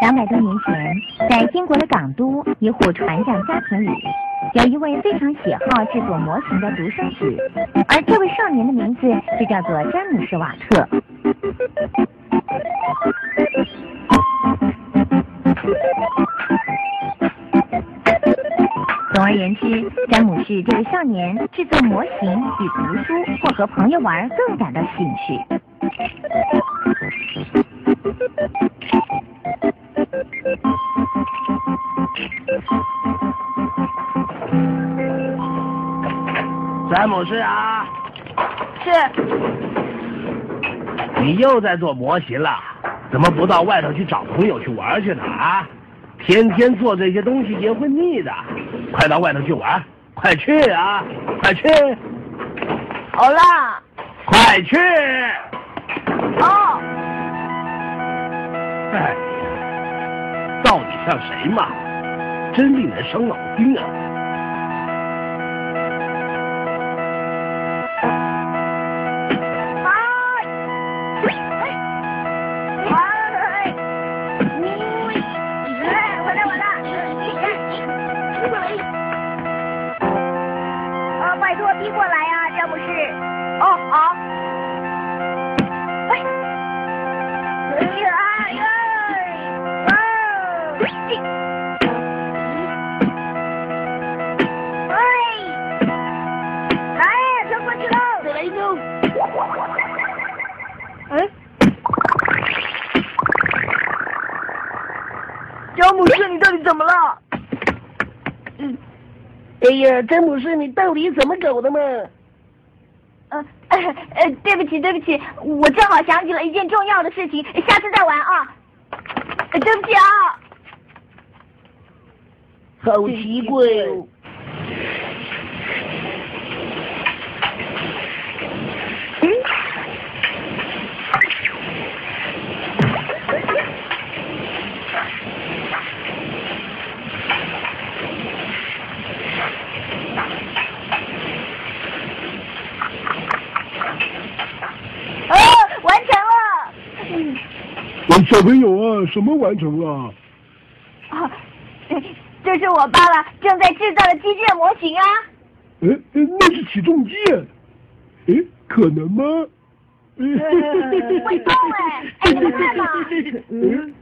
两百多年前，在英国的港都一户船匠家庭里，有一位非常喜好制作模型的独生子，而这位少年的名字就叫做詹姆士·瓦特。总而言之，詹姆士这位少年制作模型比读书或和朋友玩更感到兴趣。詹姆士啊，是，你又在做模型了？怎么不到外头去找朋友去玩去呢？啊，天天做这些东西也会腻的。快到外头去玩，快去啊，快去！好啦，快去！哎呀，到底像谁嘛？真令人伤脑筋啊！拜托，逼过来呀，詹姆士。哦，好。你到底怎么了？嗯。哎呀，詹姆士，你到底怎么搞的嘛？呃 呃，对不起，对不起，我正好想起了一件重要的事情，下次再玩啊。对不起啊。好奇怪哦。小朋友啊，什么完成了？啊，这是我爸爸正在制造的机械模型啊。哎，那是起重机。哎，可能吗？会动哎！哎，你们看嘛。嗯。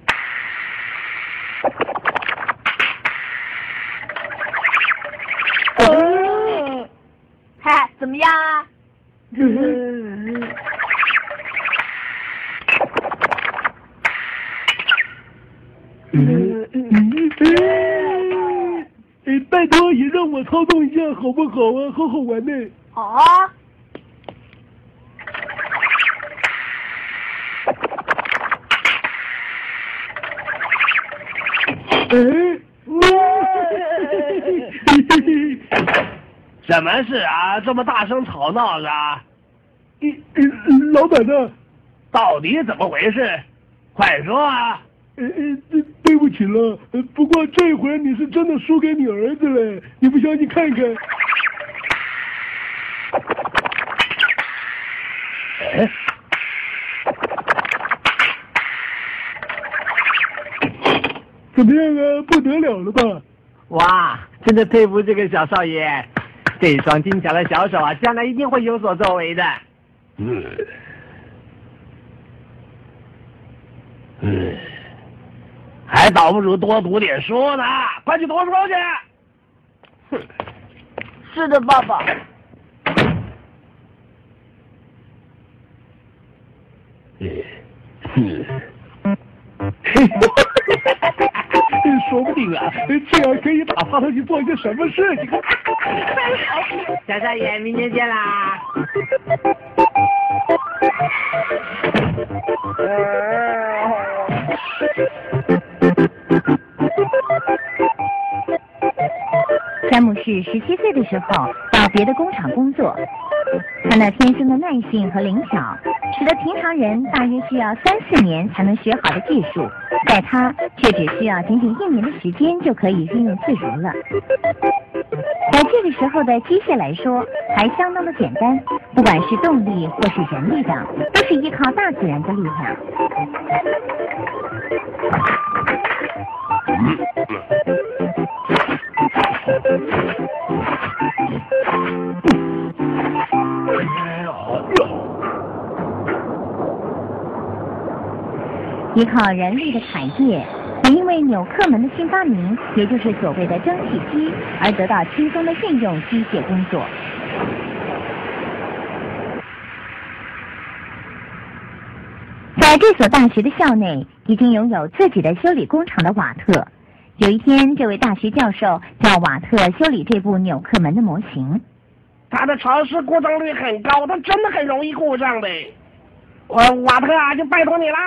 哦。嗨，怎么样啊？嗯。嗯嗯嗯，哎，拜托也让我操纵一下好不好啊？好好玩呢。好啊。哎，什么事啊？这么大声吵闹的？老板呢？到底怎么回事？快说啊！呃呃，对不起了，不过这回你是真的输给你儿子了，你不相信看看。哎，怎么样啊？不得了了吧？哇，真的佩服这个小少爷，这双精巧的小手啊，将来一定会有所作为的。嗯。嗯。还倒不如多读点书呢！快去读书去。哼，是的，爸爸。说不定啊，这样可以打发他去做一个什么事情。小少爷，明天见啦。詹姆士十七岁的时候到别的工厂工作，他那天生的耐性和灵巧，使得平常人大约需要三四年才能学好的技术，在他却只需要仅仅一年的时间就可以运用自如了。在这个时候的机械来说，还相当的简单，不管是动力或是人力等，都是依靠大自然的力量。依靠人力的产业，也因为纽克门的新发明，也就是所谓的蒸汽机，而得到轻松的运用机械工作。在这所大学的校内，已经拥有自己的修理工厂的瓦特，有一天，这位大学教授叫瓦特修理这部纽克门的模型。它的潮湿故障率很高，它真的很容易故障的。我瓦特啊，就拜托你啦！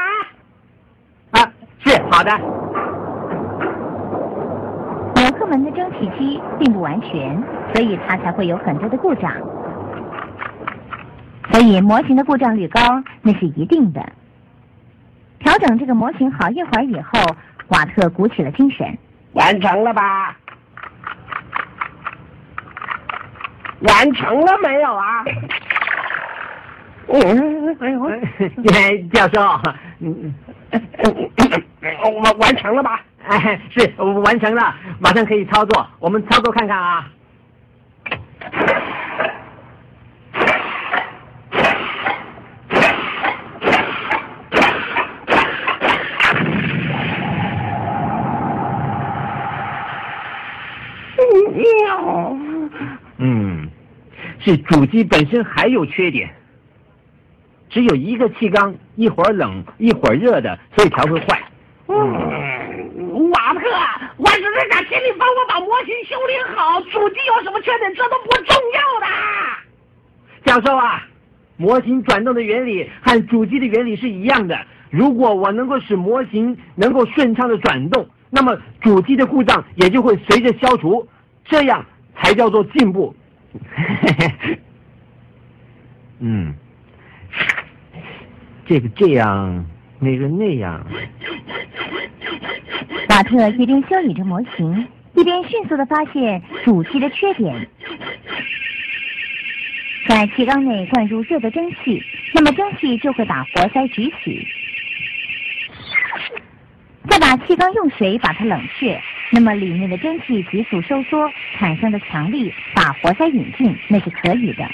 啊，是好的。纽克门的蒸汽机并不完全，所以它才会有很多的故障。所以模型的故障率高，那是一定的。调整这个模型好一会儿以后，瓦特鼓起了精神。完成了吧？完成了没有啊？嗯，哎呦，哎，教授，嗯，完完成了吧？哎，是完成了，马上可以操作。我们操作看看啊。嗯，是主机本身还有缺点，只有一个气缸，一会儿冷一会儿热的，所以才会坏。嗯，瓦特，我只是想请你帮我把模型修理好，主机有什么缺点这都不重要的。教授啊，模型转动的原理和主机的原理是一样的。如果我能够使模型能够顺畅的转动，那么主机的故障也就会随着消除，这样才叫做进步。嗯，这个这样，那个那样。瓦特一边修理着模型，一边迅速的发现主机的缺点。在气缸内灌入热的蒸汽，那么蒸汽就会把活塞举起；再把气缸用水把它冷却，那么里面的蒸汽急速收缩产生的强力把活塞引进，那是可以的。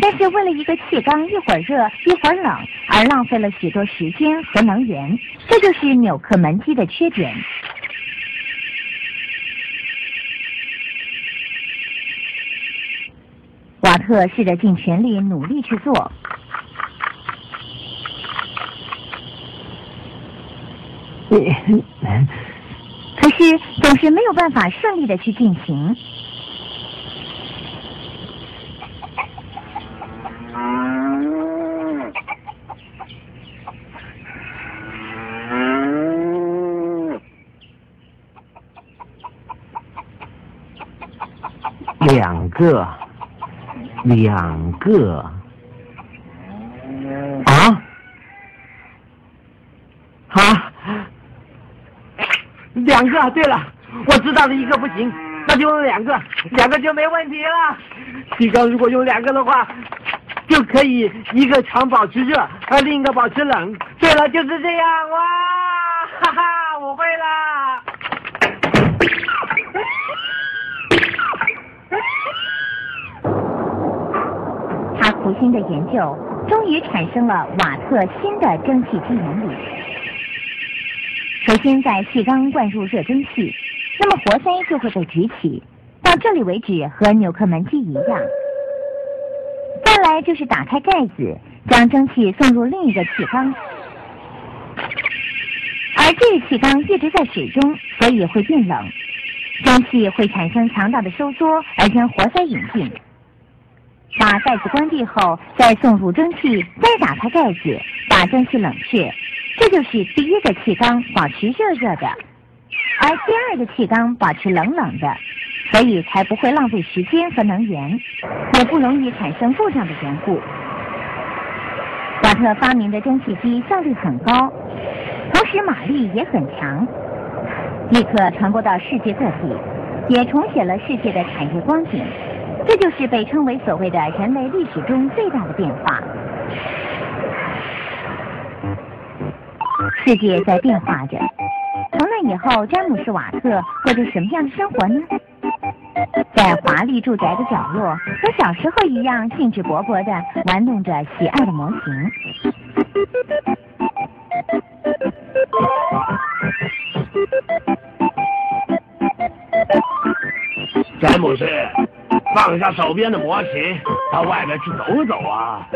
但是为了一个气缸一会儿热一会儿冷，而浪费了许多时间和能源，这就是纽克门机的缺点。瓦特试着尽全力努力去做，可是总是没有办法顺利的去进行。两个，两个，啊，啊，两个。对了，我知道了一个不行，那就用两个，两个就没问题了。气缸如果用两个的话，就可以一个常保持热，而另一个保持冷。对了，就是这样哇！哈哈，他苦心的研究，终于产生了瓦特新的蒸汽机原理。首先，在气缸灌入热蒸汽，那么活塞就会被举起，到这里为止和纽克门机一样。再来就是打开盖子，将蒸汽送入另一个气缸，而这个气缸一直在水中，所以会变冷，蒸汽会产生强大的收缩，而将活塞引进。把盖子关闭后，再送入蒸汽，再打开盖子，把蒸汽冷却。这就是第一个气缸保持热热的，而第二个气缸保持冷冷的，所以才不会浪费时间和能源，也不容易产生故障的缘故。瓦特发明的蒸汽机效率很高，同时马力也很强，立刻传播到世界各地，也重写了世界的产业光景。这就是被称为所谓的人类历史中最大的变化。世界在变化着。从那以后，詹姆斯·瓦特过着什么样的生活呢？在华丽住宅的角落，和小时候一样兴致勃勃地玩弄着喜爱的模型。詹姆斯，放下手边的模型，到外面去走走啊！